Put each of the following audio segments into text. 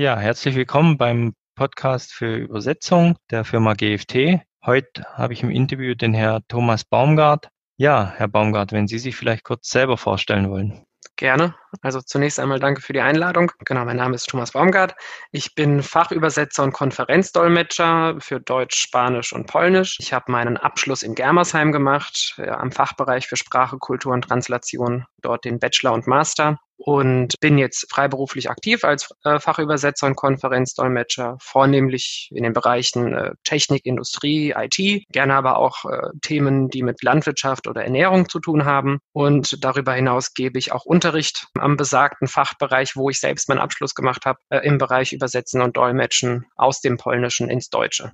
Ja, herzlich willkommen beim Podcast für Übersetzung der Firma GFT. Heute habe ich im Interview den Herr Thomas Baumgart. Ja, Herr Baumgart, wenn Sie sich vielleicht kurz selber vorstellen wollen. Gerne. Also zunächst einmal danke für die Einladung. Genau, mein Name ist Thomas Baumgart. Ich bin Fachübersetzer und Konferenzdolmetscher für Deutsch, Spanisch und Polnisch. Ich habe meinen Abschluss in Germersheim gemacht, ja, am Fachbereich für Sprache, Kultur und Translation, dort den Bachelor und Master und bin jetzt freiberuflich aktiv als äh, Fachübersetzer und Konferenzdolmetscher, vornehmlich in den Bereichen äh, Technik, Industrie, IT, gerne aber auch äh, Themen, die mit Landwirtschaft oder Ernährung zu tun haben. Und darüber hinaus gebe ich auch Unterricht am besagten Fachbereich, wo ich selbst meinen Abschluss gemacht habe, äh, im Bereich Übersetzen und Dolmetschen aus dem Polnischen ins Deutsche.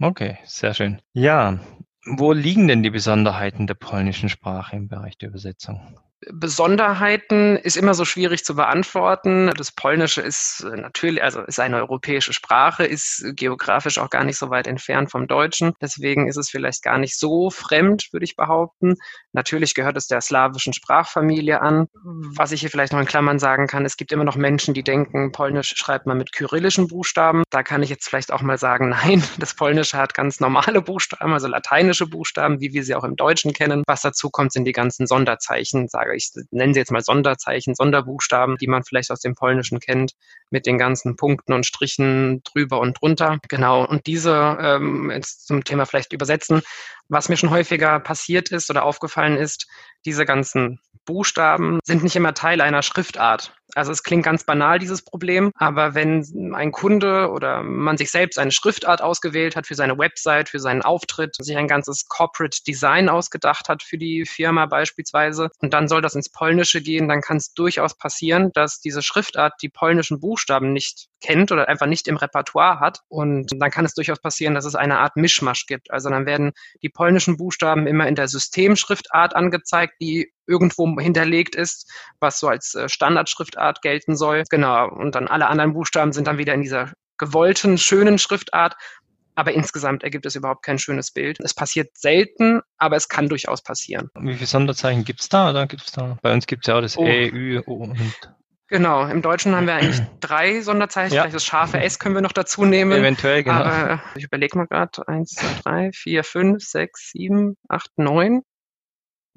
Okay, sehr schön. Ja, wo liegen denn die Besonderheiten der polnischen Sprache im Bereich der Übersetzung? Besonderheiten ist immer so schwierig zu beantworten. Das Polnische ist äh, natürlich, also ist eine europäische Sprache, ist geografisch auch gar nicht so weit entfernt vom Deutschen. Deswegen ist es vielleicht gar nicht so fremd, würde ich behaupten. Natürlich gehört es der slawischen Sprachfamilie an. Was ich hier vielleicht noch in Klammern sagen kann, es gibt immer noch Menschen, die denken, Polnisch schreibt man mit kyrillischen Buchstaben. Da kann ich jetzt vielleicht auch mal sagen, nein, das Polnische hat ganz normale Buchstaben, also lateinische Buchstaben, wie wir sie auch im Deutschen kennen. Was dazu kommt, sind die ganzen Sonderzeichen, sage ich, nenne sie jetzt mal Sonderzeichen, Sonderbuchstaben, die man vielleicht aus dem Polnischen kennt, mit den ganzen Punkten und Strichen drüber und drunter. Genau. Und diese, ähm, jetzt zum Thema vielleicht übersetzen, was mir schon häufiger passiert ist oder aufgefallen ist, diese ganzen Buchstaben sind nicht immer Teil einer Schriftart. Also es klingt ganz banal, dieses Problem, aber wenn ein Kunde oder man sich selbst eine Schriftart ausgewählt hat für seine Website, für seinen Auftritt, sich ein ganzes Corporate Design ausgedacht hat für die Firma beispielsweise und dann soll das ins Polnische gehen, dann kann es durchaus passieren, dass diese Schriftart die polnischen Buchstaben nicht kennt oder einfach nicht im Repertoire hat und dann kann es durchaus passieren, dass es eine Art Mischmasch gibt. Also dann werden die polnischen Buchstaben immer in der Systemschriftart angezeigt, die irgendwo hinterlegt ist, was so als äh, Standardschriftart gelten soll. Genau. Und dann alle anderen Buchstaben sind dann wieder in dieser gewollten, schönen Schriftart. Aber insgesamt ergibt es überhaupt kein schönes Bild. Es passiert selten, aber es kann durchaus passieren. Wie viele Sonderzeichen gibt es da? Oder gibt's da? Bei uns gibt es ja auch das oh. E, Ü, O und Genau, im Deutschen haben wir eigentlich drei Sonderzeichen. Ja. Vielleicht das scharfe S können wir noch dazu nehmen. Eventuell, genau. Aber ich überlege mal gerade. Eins, zwei, drei, vier, fünf, sechs, sieben, acht, neun.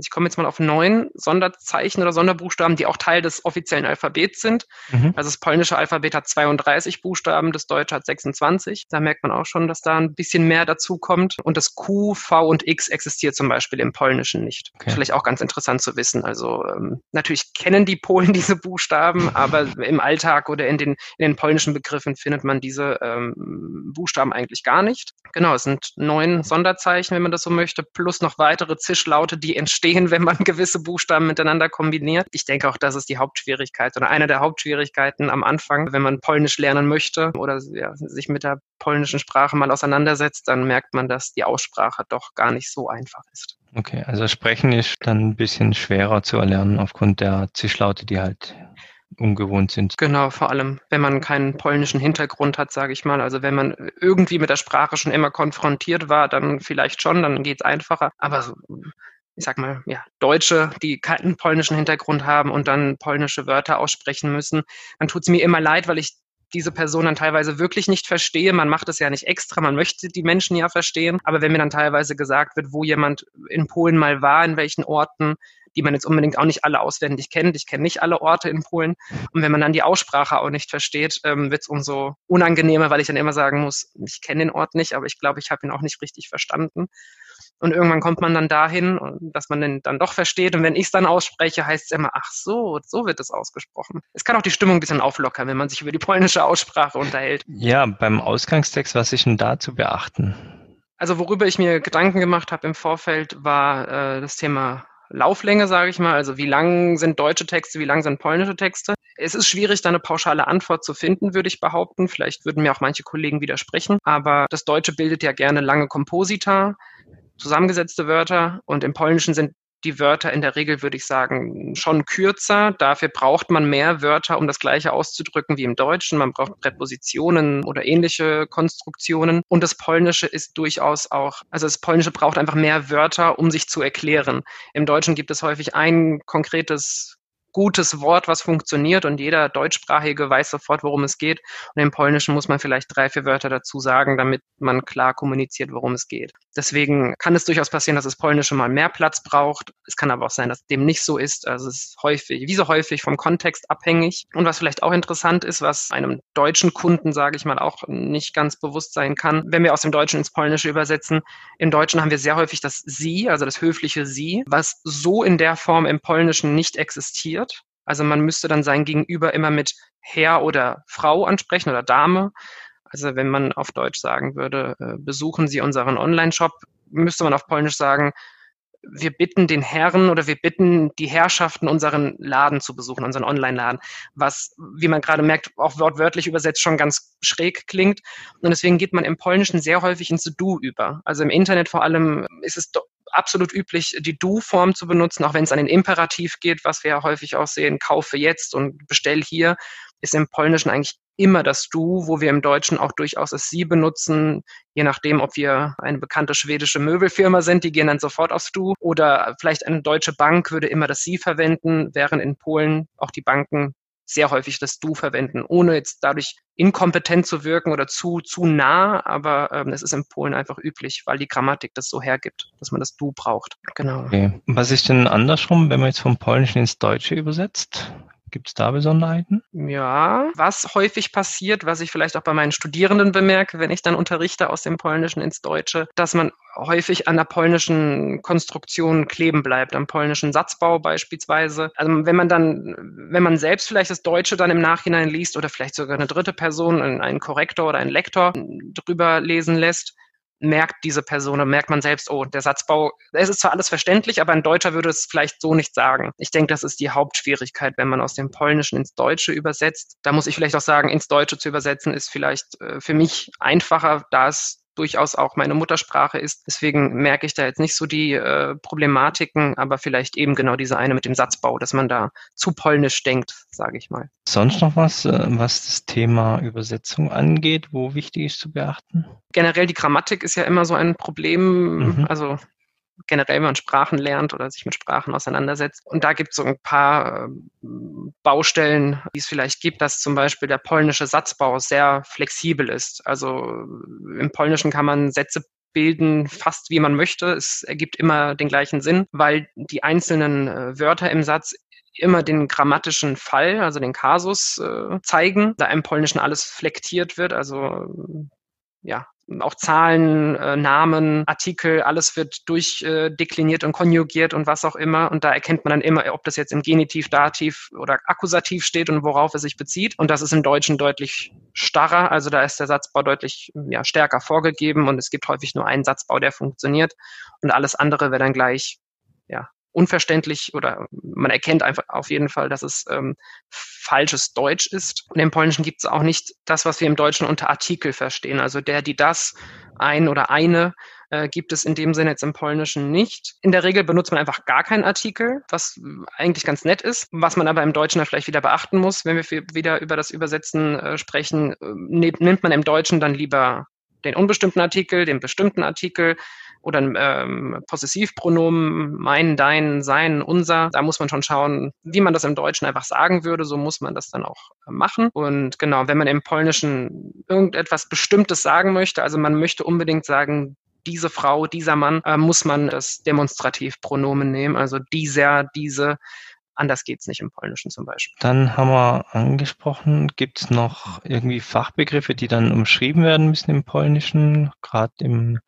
Ich komme jetzt mal auf neun Sonderzeichen oder Sonderbuchstaben, die auch Teil des offiziellen Alphabets sind. Mhm. Also das polnische Alphabet hat 32 Buchstaben, das deutsche hat 26. Da merkt man auch schon, dass da ein bisschen mehr dazu kommt. Und das Q, V und X existiert zum Beispiel im Polnischen nicht. Okay. Vielleicht auch ganz interessant zu wissen. Also ähm, natürlich kennen die Polen diese Buchstaben, aber im Alltag oder in den, in den polnischen Begriffen findet man diese ähm, Buchstaben eigentlich gar nicht. Genau, es sind neun Sonderzeichen, wenn man das so möchte, plus noch weitere Zischlaute, die entstehen verstehen, wenn man gewisse Buchstaben miteinander kombiniert. Ich denke auch, das ist die Hauptschwierigkeit oder eine der Hauptschwierigkeiten am Anfang, wenn man Polnisch lernen möchte oder ja, sich mit der polnischen Sprache mal auseinandersetzt, dann merkt man, dass die Aussprache doch gar nicht so einfach ist. Okay, also Sprechen ist dann ein bisschen schwerer zu erlernen aufgrund der Zischlaute, die halt ungewohnt sind. Genau, vor allem, wenn man keinen polnischen Hintergrund hat, sage ich mal. Also wenn man irgendwie mit der Sprache schon immer konfrontiert war, dann vielleicht schon, dann geht es einfacher. Aber so, ich sag mal, ja, Deutsche, die keinen polnischen Hintergrund haben und dann polnische Wörter aussprechen müssen, dann tut es mir immer leid, weil ich diese Person dann teilweise wirklich nicht verstehe. Man macht es ja nicht extra, man möchte die Menschen ja verstehen. Aber wenn mir dann teilweise gesagt wird, wo jemand in Polen mal war, in welchen Orten, die man jetzt unbedingt auch nicht alle auswendig kennt. Ich kenne nicht alle Orte in Polen. Und wenn man dann die Aussprache auch nicht versteht, ähm, wird es umso unangenehmer, weil ich dann immer sagen muss, ich kenne den Ort nicht, aber ich glaube, ich habe ihn auch nicht richtig verstanden. Und irgendwann kommt man dann dahin, dass man den dann doch versteht. Und wenn ich es dann ausspreche, heißt es immer, ach so, so wird es ausgesprochen. Es kann auch die Stimmung ein bisschen auflockern, wenn man sich über die polnische Aussprache unterhält. Ja, beim Ausgangstext, was ist denn da zu beachten? Also worüber ich mir Gedanken gemacht habe im Vorfeld, war äh, das Thema Lauflänge, sage ich mal. Also wie lang sind deutsche Texte, wie lang sind polnische Texte. Es ist schwierig, da eine pauschale Antwort zu finden, würde ich behaupten. Vielleicht würden mir auch manche Kollegen widersprechen. Aber das Deutsche bildet ja gerne lange Komposita zusammengesetzte Wörter und im Polnischen sind die Wörter in der Regel, würde ich sagen, schon kürzer. Dafür braucht man mehr Wörter, um das Gleiche auszudrücken wie im Deutschen. Man braucht Präpositionen oder ähnliche Konstruktionen. Und das Polnische ist durchaus auch, also das Polnische braucht einfach mehr Wörter, um sich zu erklären. Im Deutschen gibt es häufig ein konkretes gutes Wort, was funktioniert und jeder Deutschsprachige weiß sofort, worum es geht. Und im Polnischen muss man vielleicht drei, vier Wörter dazu sagen, damit man klar kommuniziert, worum es geht. Deswegen kann es durchaus passieren, dass das Polnische mal mehr Platz braucht. Es kann aber auch sein, dass dem nicht so ist. Also es ist häufig, wie so häufig vom Kontext abhängig. Und was vielleicht auch interessant ist, was einem deutschen Kunden, sage ich mal, auch nicht ganz bewusst sein kann, wenn wir aus dem Deutschen ins Polnische übersetzen. Im Deutschen haben wir sehr häufig das Sie, also das höfliche Sie, was so in der Form im Polnischen nicht existiert. Also man müsste dann sein Gegenüber immer mit Herr oder Frau ansprechen oder Dame. Also wenn man auf Deutsch sagen würde, äh, besuchen Sie unseren Online-Shop, müsste man auf Polnisch sagen, wir bitten den Herren oder wir bitten die Herrschaften, unseren Laden zu besuchen, unseren Online-Laden, was, wie man gerade merkt, auch wortwörtlich übersetzt schon ganz schräg klingt. Und deswegen geht man im Polnischen sehr häufig ins Du über. Also im Internet vor allem ist es absolut üblich, die Du-Form zu benutzen, auch wenn es an den Imperativ geht, was wir ja häufig auch sehen, kaufe jetzt und bestell hier, ist im Polnischen eigentlich immer das Du, wo wir im Deutschen auch durchaus das Sie benutzen, je nachdem, ob wir eine bekannte schwedische Möbelfirma sind, die gehen dann sofort aufs Du oder vielleicht eine deutsche Bank würde immer das Sie verwenden, während in Polen auch die Banken sehr häufig das Du verwenden, ohne jetzt dadurch inkompetent zu wirken oder zu, zu nah, aber ähm, es ist in Polen einfach üblich, weil die Grammatik das so hergibt, dass man das Du braucht. Genau. Okay. Was ist denn andersrum, wenn man jetzt vom Polnischen ins Deutsche übersetzt? Gibt es da Besonderheiten? Ja, was häufig passiert, was ich vielleicht auch bei meinen Studierenden bemerke, wenn ich dann unterrichte aus dem Polnischen ins Deutsche, dass man häufig an der polnischen Konstruktion kleben bleibt, am polnischen Satzbau beispielsweise. Also wenn man dann, wenn man selbst vielleicht das Deutsche dann im Nachhinein liest oder vielleicht sogar eine dritte Person, einen Korrektor oder einen Lektor drüber lesen lässt, merkt diese Person und merkt man selbst, oh, der Satzbau, es ist zwar alles verständlich, aber ein Deutscher würde es vielleicht so nicht sagen. Ich denke, das ist die Hauptschwierigkeit, wenn man aus dem Polnischen ins Deutsche übersetzt. Da muss ich vielleicht auch sagen, ins Deutsche zu übersetzen ist vielleicht äh, für mich einfacher, da es durchaus auch meine Muttersprache ist. Deswegen merke ich da jetzt nicht so die äh, Problematiken, aber vielleicht eben genau diese eine mit dem Satzbau, dass man da zu polnisch denkt, sage ich mal. Sonst noch was, äh, was das Thema Übersetzung angeht, wo wichtig ist zu beachten? Generell die Grammatik ist ja immer so ein Problem. Mhm. Also generell, wenn man Sprachen lernt oder sich mit Sprachen auseinandersetzt. Und da gibt es so ein paar ähm, Baustellen, die es vielleicht gibt, dass zum Beispiel der polnische Satzbau sehr flexibel ist. Also im Polnischen kann man Sätze bilden, fast wie man möchte. Es ergibt immer den gleichen Sinn, weil die einzelnen äh, Wörter im Satz immer den grammatischen Fall, also den Kasus äh, zeigen, da im Polnischen alles flektiert wird, also ja, auch Zahlen, äh, Namen, Artikel, alles wird durchdekliniert äh, und konjugiert und was auch immer. Und da erkennt man dann immer, ob das jetzt im Genitiv, Dativ oder Akkusativ steht und worauf es sich bezieht. Und das ist im Deutschen deutlich starrer. Also da ist der Satzbau deutlich ja, stärker vorgegeben und es gibt häufig nur einen Satzbau, der funktioniert. Und alles andere wäre dann gleich ja, unverständlich oder man erkennt einfach auf jeden Fall, dass es ähm, falsches Deutsch ist. Und im Polnischen gibt es auch nicht das, was wir im Deutschen unter Artikel verstehen. Also der, die, das, ein oder eine äh, gibt es in dem Sinne jetzt im Polnischen nicht. In der Regel benutzt man einfach gar keinen Artikel, was eigentlich ganz nett ist. Was man aber im Deutschen dann vielleicht wieder beachten muss, wenn wir wieder über das Übersetzen äh, sprechen, äh, nimmt man im Deutschen dann lieber den unbestimmten Artikel, den bestimmten Artikel, oder ein ähm, Possessivpronomen, mein, dein, sein, unser. Da muss man schon schauen, wie man das im Deutschen einfach sagen würde. So muss man das dann auch äh, machen. Und genau, wenn man im Polnischen irgendetwas Bestimmtes sagen möchte, also man möchte unbedingt sagen, diese Frau, dieser Mann, äh, muss man das Demonstrativpronomen nehmen, also dieser, diese. Anders geht's nicht im Polnischen zum Beispiel. Dann haben wir angesprochen, gibt es noch irgendwie Fachbegriffe, die dann umschrieben werden müssen im Polnischen, gerade im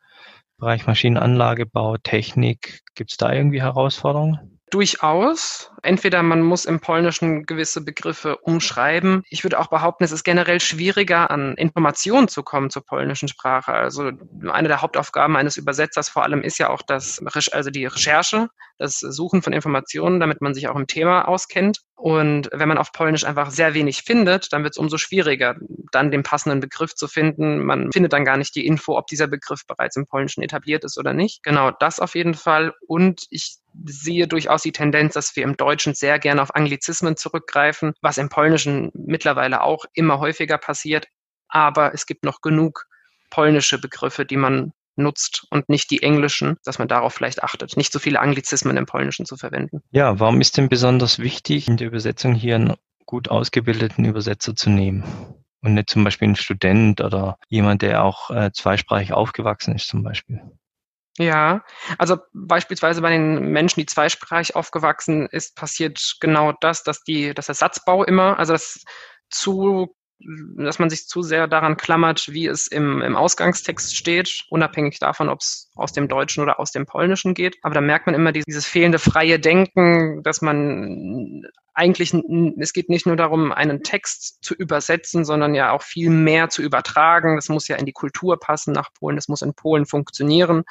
Bereich Maschinenanlagebau, Technik, gibt es da irgendwie Herausforderungen? Durchaus. Entweder man muss im Polnischen gewisse Begriffe umschreiben. Ich würde auch behaupten, es ist generell schwieriger, an Informationen zu kommen zur polnischen Sprache. Also eine der Hauptaufgaben eines Übersetzers vor allem ist ja auch das, also die Recherche, das Suchen von Informationen, damit man sich auch im Thema auskennt. Und wenn man auf Polnisch einfach sehr wenig findet, dann wird es umso schwieriger, dann den passenden Begriff zu finden. Man findet dann gar nicht die Info, ob dieser Begriff bereits im Polnischen etabliert ist oder nicht. Genau, das auf jeden Fall. Und ich sehe durchaus die Tendenz, dass wir im Deutschen sehr gerne auf Anglizismen zurückgreifen, was im Polnischen mittlerweile auch immer häufiger passiert. Aber es gibt noch genug polnische Begriffe, die man nutzt und nicht die englischen, dass man darauf vielleicht achtet, nicht so viele Anglizismen im Polnischen zu verwenden. Ja, warum ist denn besonders wichtig, in der Übersetzung hier einen gut ausgebildeten Übersetzer zu nehmen? Und nicht zum Beispiel ein Student oder jemand, der auch äh, zweisprachig aufgewachsen ist zum Beispiel. Ja, also beispielsweise bei den Menschen, die zweisprachig aufgewachsen ist, passiert genau das, dass die, dass der Satzbau immer, also das zu dass man sich zu sehr daran klammert, wie es im, im Ausgangstext steht, unabhängig davon, ob es aus dem Deutschen oder aus dem Polnischen geht. Aber da merkt man immer dieses fehlende freie Denken, dass man eigentlich, es geht nicht nur darum, einen Text zu übersetzen, sondern ja auch viel mehr zu übertragen. Das muss ja in die Kultur passen nach Polen, das muss in Polen funktionieren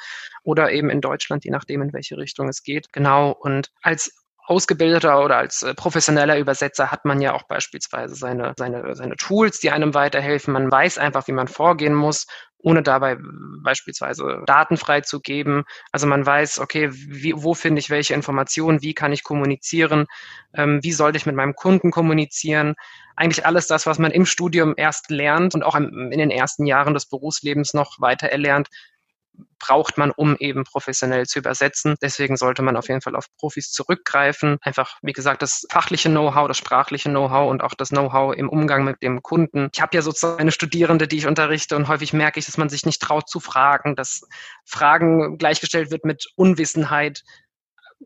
oder eben in Deutschland, je nachdem, in welche Richtung es geht. Genau. Und als ausgebildeter oder als äh, professioneller Übersetzer hat man ja auch beispielsweise seine, seine, seine Tools, die einem weiterhelfen. Man weiß einfach, wie man vorgehen muss, ohne dabei beispielsweise Daten freizugeben. Also man weiß, okay, wie, wo finde ich welche Informationen, wie kann ich kommunizieren, ähm, wie sollte ich mit meinem Kunden kommunizieren. Eigentlich alles das, was man im Studium erst lernt und auch in den ersten Jahren des Berufslebens noch weiter erlernt, braucht man, um eben professionell zu übersetzen. Deswegen sollte man auf jeden Fall auf Profis zurückgreifen. Einfach, wie gesagt, das fachliche Know-how, das sprachliche Know-how und auch das Know-how im Umgang mit dem Kunden. Ich habe ja sozusagen eine Studierende, die ich unterrichte und häufig merke ich, dass man sich nicht traut zu fragen, dass Fragen gleichgestellt wird mit Unwissenheit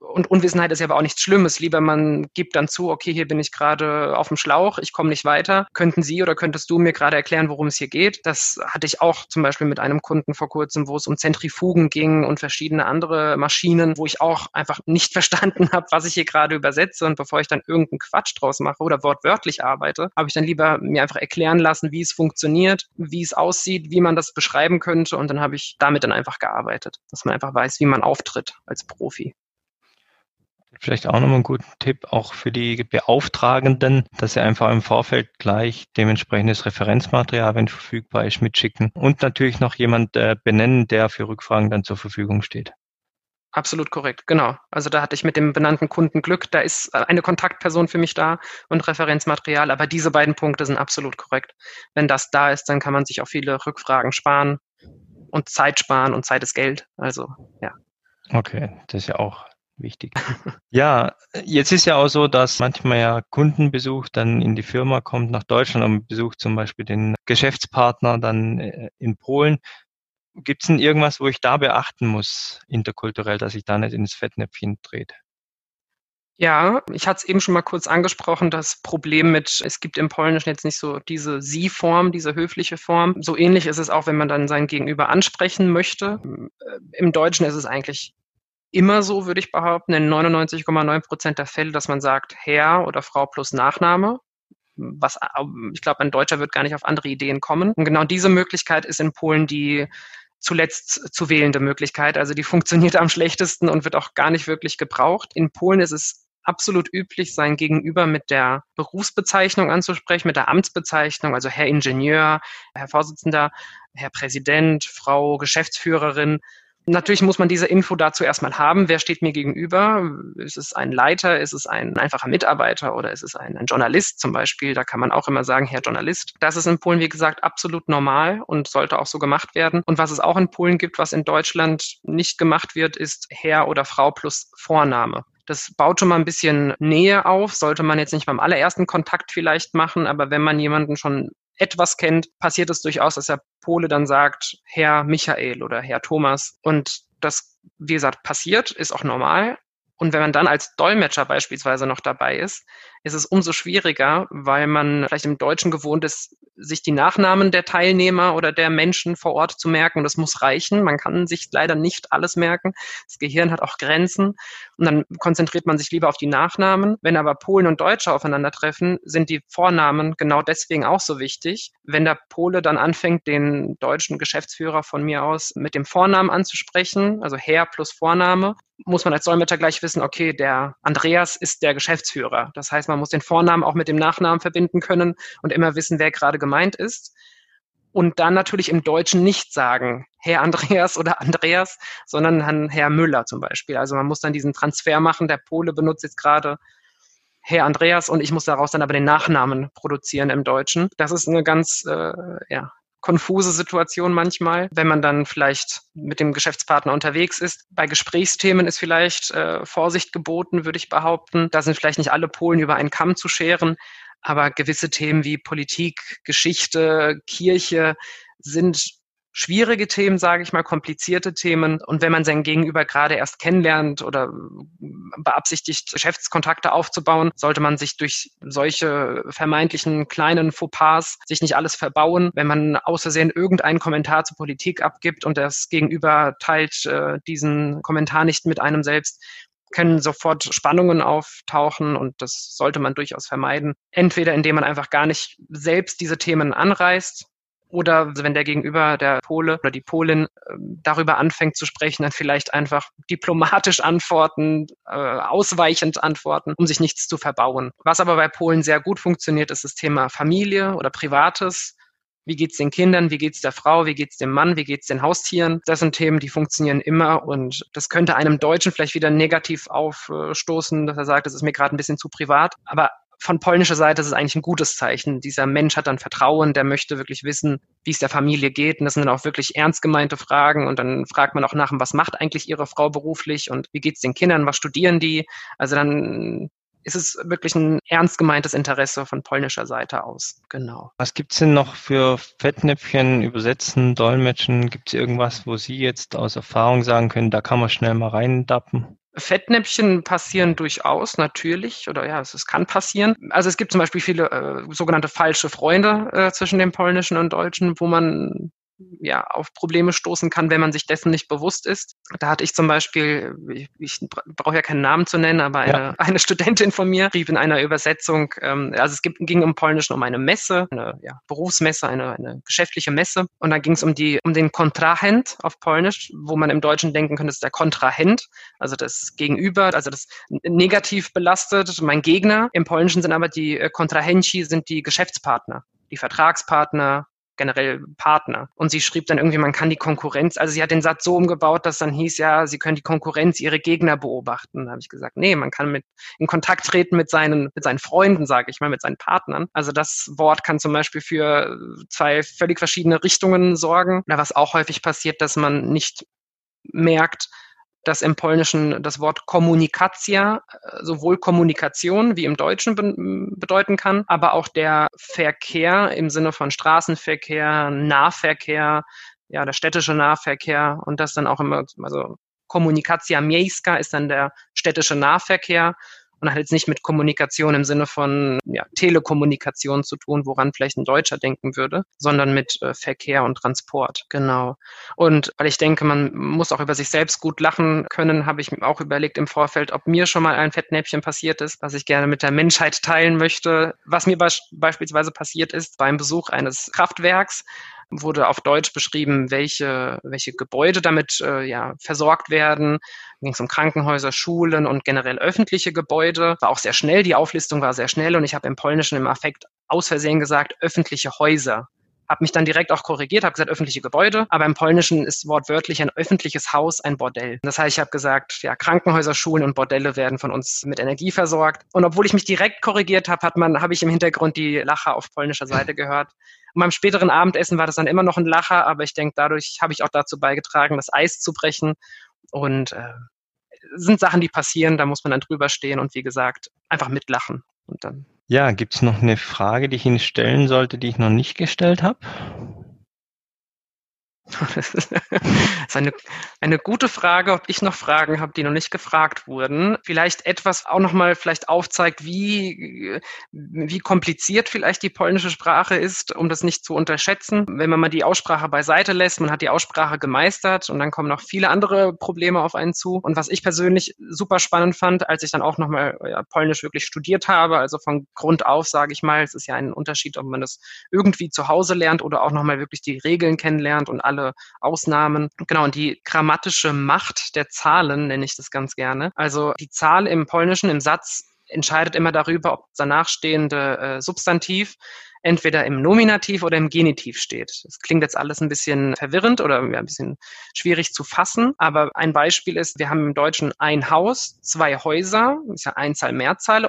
und Unwissenheit ist ja aber auch nichts Schlimmes. Lieber man gibt dann zu, okay, hier bin ich gerade auf dem Schlauch, ich komme nicht weiter. Könnten Sie oder könntest du mir gerade erklären, worum es hier geht? Das hatte ich auch zum Beispiel mit einem Kunden vor kurzem, wo es um Zentrifugen ging und verschiedene andere Maschinen, wo ich auch einfach nicht verstanden habe, was ich hier gerade übersetze. Und bevor ich dann irgendeinen Quatsch draus mache oder wortwörtlich arbeite, habe ich dann lieber mir einfach erklären lassen, wie es funktioniert, wie es aussieht, wie man das beschreiben könnte. Und dann habe ich damit dann einfach gearbeitet, dass man einfach weiß, wie man auftritt als Profi. Vielleicht auch nochmal einen guten Tipp, auch für die Beauftragenden, dass sie einfach im Vorfeld gleich dementsprechendes Referenzmaterial, wenn verfügbar ist, mitschicken und natürlich noch jemand äh, benennen, der für Rückfragen dann zur Verfügung steht. Absolut korrekt, genau. Also da hatte ich mit dem benannten Kunden Glück, da ist eine Kontaktperson für mich da und Referenzmaterial, aber diese beiden Punkte sind absolut korrekt. Wenn das da ist, dann kann man sich auch viele Rückfragen sparen und Zeit sparen und Zeit ist Geld. Also ja. Okay, das ist ja auch wichtig. ja, jetzt ist ja auch so, dass manchmal ja Kundenbesuch dann in die Firma kommt nach Deutschland und besucht zum Beispiel den Geschäftspartner dann äh, in Polen. Gibt es denn irgendwas, wo ich da beachten muss, interkulturell, dass ich da nicht ins Fettnäpfchen trete? Ja, ich hatte es eben schon mal kurz angesprochen, das Problem mit, es gibt im Polnischen jetzt nicht so diese Sie-Form, diese höfliche Form. So ähnlich ist es auch, wenn man dann sein Gegenüber ansprechen möchte. Im Deutschen ist es eigentlich immer so, würde ich behaupten, in 99,9 Prozent der Fälle, dass man sagt Herr oder Frau plus Nachname. Was, ich glaube, ein Deutscher wird gar nicht auf andere Ideen kommen. Und genau diese Möglichkeit ist in Polen die zuletzt zu wählende Möglichkeit. Also die funktioniert am schlechtesten und wird auch gar nicht wirklich gebraucht. In Polen ist es absolut üblich, sein Gegenüber mit der Berufsbezeichnung anzusprechen, mit der Amtsbezeichnung, also Herr Ingenieur, Herr Vorsitzender, Herr Präsident, Frau Geschäftsführerin. Natürlich muss man diese Info dazu erstmal haben. Wer steht mir gegenüber? Ist es ein Leiter? Ist es ein einfacher Mitarbeiter oder ist es ein, ein, Journalist zum Beispiel? Da kann man auch immer sagen, Herr Journalist. Das ist in Polen, wie gesagt, absolut normal und sollte auch so gemacht werden. Und was es auch in Polen gibt, was in Deutschland nicht gemacht wird, ist Herr oder Frau plus Vorname. Das baut schon mal ein bisschen Nähe auf, sollte man jetzt nicht beim allerersten Kontakt vielleicht machen, aber wenn man jemanden schon etwas kennt, passiert es durchaus, dass der Pole dann sagt, Herr Michael oder Herr Thomas. Und das, wie gesagt, passiert, ist auch normal. Und wenn man dann als Dolmetscher beispielsweise noch dabei ist, ist es umso schwieriger, weil man vielleicht im Deutschen gewohnt ist, sich die Nachnamen der Teilnehmer oder der Menschen vor Ort zu merken. Und das muss reichen. Man kann sich leider nicht alles merken. Das Gehirn hat auch Grenzen. Und dann konzentriert man sich lieber auf die Nachnamen. Wenn aber Polen und Deutsche aufeinandertreffen, sind die Vornamen genau deswegen auch so wichtig. Wenn der Pole dann anfängt, den deutschen Geschäftsführer von mir aus mit dem Vornamen anzusprechen, also Herr plus Vorname, muss man als Dolmetscher gleich wissen, okay, der Andreas ist der Geschäftsführer. Das heißt, man muss den Vornamen auch mit dem Nachnamen verbinden können und immer wissen, wer gerade gemeint ist. Und dann natürlich im Deutschen nicht sagen, Herr Andreas oder Andreas, sondern Herr Müller zum Beispiel. Also man muss dann diesen Transfer machen. Der Pole benutzt jetzt gerade Herr Andreas und ich muss daraus dann aber den Nachnamen produzieren im Deutschen. Das ist eine ganz, äh, ja, konfuse Situation manchmal, wenn man dann vielleicht mit dem Geschäftspartner unterwegs ist. Bei Gesprächsthemen ist vielleicht äh, Vorsicht geboten, würde ich behaupten. Da sind vielleicht nicht alle Polen über einen Kamm zu scheren, aber gewisse Themen wie Politik, Geschichte, Kirche sind schwierige Themen, sage ich mal, komplizierte Themen. Und wenn man sein Gegenüber gerade erst kennenlernt oder beabsichtigt, Geschäftskontakte aufzubauen, sollte man sich durch solche vermeintlichen kleinen Fauxpas sich nicht alles verbauen. Wenn man außersehen irgendeinen Kommentar zur Politik abgibt und das Gegenüber teilt äh, diesen Kommentar nicht mit einem selbst, können sofort Spannungen auftauchen und das sollte man durchaus vermeiden. Entweder indem man einfach gar nicht selbst diese Themen anreißt, oder wenn der Gegenüber, der Pole oder die Polin, ähm, darüber anfängt zu sprechen, dann vielleicht einfach diplomatisch antworten, äh, ausweichend antworten, um sich nichts zu verbauen. Was aber bei Polen sehr gut funktioniert, ist das Thema Familie oder Privates. Wie geht's den Kindern? Wie geht's der Frau? Wie geht's dem Mann? Wie geht's den Haustieren? Das sind Themen, die funktionieren immer und das könnte einem Deutschen vielleicht wieder negativ aufstoßen, dass er sagt, das ist mir gerade ein bisschen zu privat. Aber von polnischer Seite ist es eigentlich ein gutes Zeichen. Dieser Mensch hat dann Vertrauen, der möchte wirklich wissen, wie es der Familie geht. Und das sind dann auch wirklich ernst gemeinte Fragen. Und dann fragt man auch nach, was macht eigentlich Ihre Frau beruflich und wie geht es den Kindern, was studieren die? Also dann ist es wirklich ein ernst gemeintes Interesse von polnischer Seite aus. Genau. Was gibt es denn noch für Fettnäpfchen, Übersetzen, Dolmetschen? Gibt es irgendwas, wo Sie jetzt aus Erfahrung sagen können, da kann man schnell mal reindappen? Fettnäpfchen passieren durchaus, natürlich, oder ja, es, es kann passieren. Also es gibt zum Beispiel viele äh, sogenannte falsche Freunde äh, zwischen dem Polnischen und Deutschen, wo man ja, auf Probleme stoßen kann, wenn man sich dessen nicht bewusst ist. Da hatte ich zum Beispiel, ich, ich brauche ja keinen Namen zu nennen, aber eine, ja. eine Studentin von mir rief in einer Übersetzung, ähm, also es gibt, ging im Polnischen um eine Messe, eine ja, Berufsmesse, eine, eine geschäftliche Messe. Und da ging es um die, um den Kontrahent auf Polnisch, wo man im Deutschen denken könnte, das ist der Kontrahent, also das Gegenüber, also das negativ belastet, mein Gegner. Im Polnischen sind aber die äh, Kontrahenci, sind die Geschäftspartner die Vertragspartner, generell Partner. Und sie schrieb dann irgendwie, man kann die Konkurrenz, also sie hat den Satz so umgebaut, dass dann hieß, ja, sie können die Konkurrenz ihre Gegner beobachten. Da habe ich gesagt, nee, man kann mit in Kontakt treten mit seinen, mit seinen Freunden, sage ich mal, mit seinen Partnern. Also das Wort kann zum Beispiel für zwei völlig verschiedene Richtungen sorgen. Oder was auch häufig passiert, dass man nicht merkt, dass im Polnischen das Wort Kommunikatia äh, sowohl Kommunikation wie im Deutschen be bedeuten kann, aber auch der Verkehr im Sinne von Straßenverkehr, Nahverkehr, ja, der städtische Nahverkehr und das dann auch immer, also Kommunikatia miejska ist dann der städtische Nahverkehr und hat jetzt nicht mit Kommunikation im Sinne von ja, Telekommunikation zu tun, woran vielleicht ein Deutscher denken würde, sondern mit äh, Verkehr und Transport. Genau. Und weil ich denke, man muss auch über sich selbst gut lachen können, habe ich mir auch überlegt im Vorfeld, ob mir schon mal ein Fettnäpfchen passiert ist, was ich gerne mit der Menschheit teilen möchte. Was mir be beispielsweise passiert ist beim Besuch eines Kraftwerks wurde auf Deutsch beschrieben, welche, welche Gebäude damit äh, ja, versorgt werden. Ging es um Krankenhäuser, Schulen und generell öffentliche Gebäude. War auch sehr schnell, die Auflistung war sehr schnell und ich habe im Polnischen im Affekt aus Versehen gesagt, öffentliche Häuser habe mich dann direkt auch korrigiert, habe gesagt öffentliche Gebäude, aber im Polnischen ist wortwörtlich ein öffentliches Haus ein Bordell. Das heißt, ich habe gesagt, ja, Krankenhäuser, Schulen und Bordelle werden von uns mit Energie versorgt. Und obwohl ich mich direkt korrigiert habe, hat man, habe ich im Hintergrund die Lacher auf polnischer Seite gehört. Und beim späteren Abendessen war das dann immer noch ein Lacher, aber ich denke, dadurch habe ich auch dazu beigetragen, das Eis zu brechen. Und äh, sind Sachen, die passieren, da muss man dann drüber stehen und wie gesagt, einfach mitlachen. Und dann ja, gibt es noch eine Frage, die ich Ihnen stellen sollte, die ich noch nicht gestellt habe? Das ist eine, eine gute Frage, ob ich noch Fragen habe, die noch nicht gefragt wurden. Vielleicht etwas auch nochmal vielleicht aufzeigt, wie, wie kompliziert vielleicht die polnische Sprache ist, um das nicht zu unterschätzen. Wenn man mal die Aussprache beiseite lässt, man hat die Aussprache gemeistert und dann kommen noch viele andere Probleme auf einen zu. Und was ich persönlich super spannend fand, als ich dann auch nochmal ja, Polnisch wirklich studiert habe, also von Grund auf, sage ich mal, es ist ja ein Unterschied, ob man das irgendwie zu Hause lernt oder auch nochmal wirklich die Regeln kennenlernt und alle Ausnahmen. Genau, und die grammatische Macht der Zahlen nenne ich das ganz gerne. Also die Zahl im Polnischen im Satz entscheidet immer darüber, ob danach stehende äh, Substantiv entweder im Nominativ oder im Genitiv steht. Das klingt jetzt alles ein bisschen verwirrend oder ein bisschen schwierig zu fassen, aber ein Beispiel ist, wir haben im Deutschen ein Haus, zwei Häuser, ist ja Einzahl, Mehrzahl,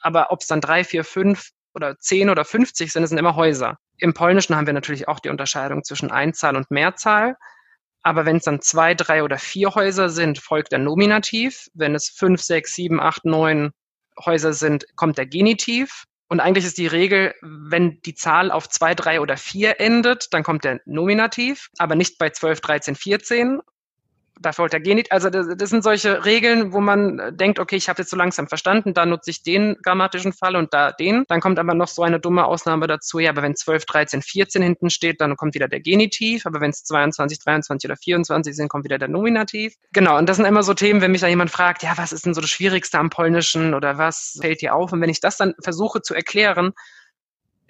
aber ob es dann drei, vier, fünf oder 10 oder 50 sind, es sind immer Häuser. Im Polnischen haben wir natürlich auch die Unterscheidung zwischen Einzahl und Mehrzahl. Aber wenn es dann zwei, drei oder vier Häuser sind, folgt der Nominativ. Wenn es fünf, sechs, sieben, acht, neun Häuser sind, kommt der Genitiv. Und eigentlich ist die Regel, wenn die Zahl auf zwei, drei oder vier endet, dann kommt der Nominativ, aber nicht bei 12, 13, 14 da folgt der Genit. Also das, das, sind solche Regeln, wo man äh, denkt, okay, ich habe jetzt so langsam verstanden, da nutze ich den grammatischen Fall und da den. Dann kommt aber noch so eine dumme Ausnahme dazu, ja, aber wenn 12, 13, 14 hinten steht, dann kommt wieder der Genitiv, aber wenn es 22, 23 oder 24 sind, kommt wieder der Nominativ. Genau, und das sind immer so Themen, wenn mich da jemand fragt, ja, was ist denn so das Schwierigste am Polnischen oder was fällt dir auf? Und wenn ich das dann versuche zu erklären,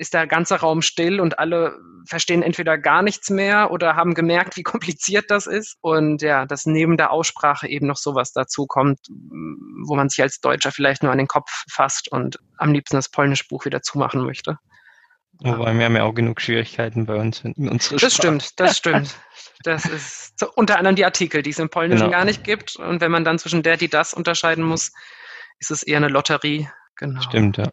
ist der ganze Raum still und alle verstehen entweder gar nichts mehr oder haben gemerkt, wie kompliziert das ist. Und ja, dass neben der Aussprache eben noch sowas dazu kommt, wo man sich als Deutscher vielleicht nur an den Kopf fasst und am liebsten das polnische Buch wieder zumachen möchte. Wobei wir haben ja auch genug Schwierigkeiten bei uns in unserer Das Sprache. stimmt, das stimmt. Das ist so, unter anderem die Artikel, die es im Polnischen genau. gar nicht gibt. Und wenn man dann zwischen der, die das unterscheiden muss, ist es eher eine Lotterie. Genau. Stimmt, ja.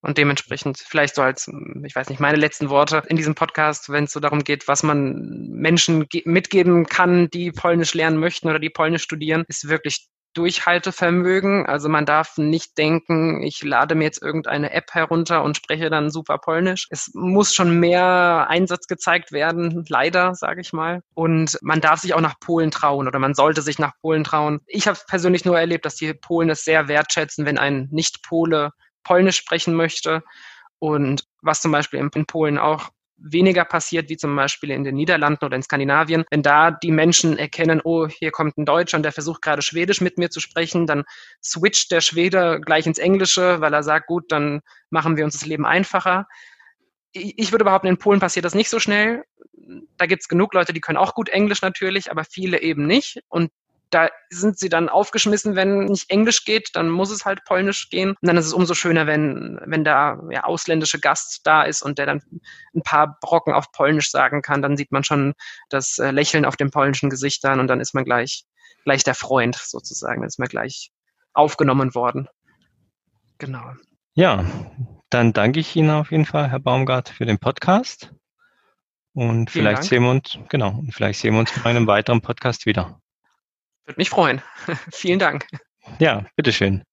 Und dementsprechend vielleicht so als, ich weiß nicht, meine letzten Worte in diesem Podcast, wenn es so darum geht, was man Menschen mitgeben kann, die Polnisch lernen möchten oder die Polnisch studieren, ist wirklich Durchhaltevermögen. Also man darf nicht denken, ich lade mir jetzt irgendeine App herunter und spreche dann super Polnisch. Es muss schon mehr Einsatz gezeigt werden, leider, sage ich mal. Und man darf sich auch nach Polen trauen oder man sollte sich nach Polen trauen. Ich habe persönlich nur erlebt, dass die Polen es sehr wertschätzen, wenn ein Nicht-Pole Polnisch sprechen möchte. Und was zum Beispiel in Polen auch weniger passiert, wie zum Beispiel in den Niederlanden oder in Skandinavien. Wenn da die Menschen erkennen, oh, hier kommt ein Deutscher und der versucht gerade Schwedisch mit mir zu sprechen, dann switcht der Schwede gleich ins Englische, weil er sagt, gut, dann machen wir uns das Leben einfacher. Ich würde behaupten, in Polen passiert das nicht so schnell. Da gibt es genug Leute, die können auch gut Englisch natürlich, aber viele eben nicht. Und da sind sie dann aufgeschmissen, wenn nicht Englisch geht, dann muss es halt Polnisch gehen. Und dann ist es umso schöner, wenn, wenn da ja, ausländische Gast da ist und der dann ein paar Brocken auf Polnisch sagen kann. Dann sieht man schon das äh, Lächeln auf dem polnischen Gesicht dann und dann ist man gleich, gleich der Freund sozusagen. Dann ist man gleich aufgenommen worden. Genau. Ja, dann danke ich Ihnen auf jeden Fall, Herr Baumgart, für den Podcast. Und Vielen vielleicht Dank. sehen wir uns, genau, und vielleicht sehen wir uns in einem weiteren Podcast wieder. Würde mich freuen. Vielen Dank. Ja, bitteschön.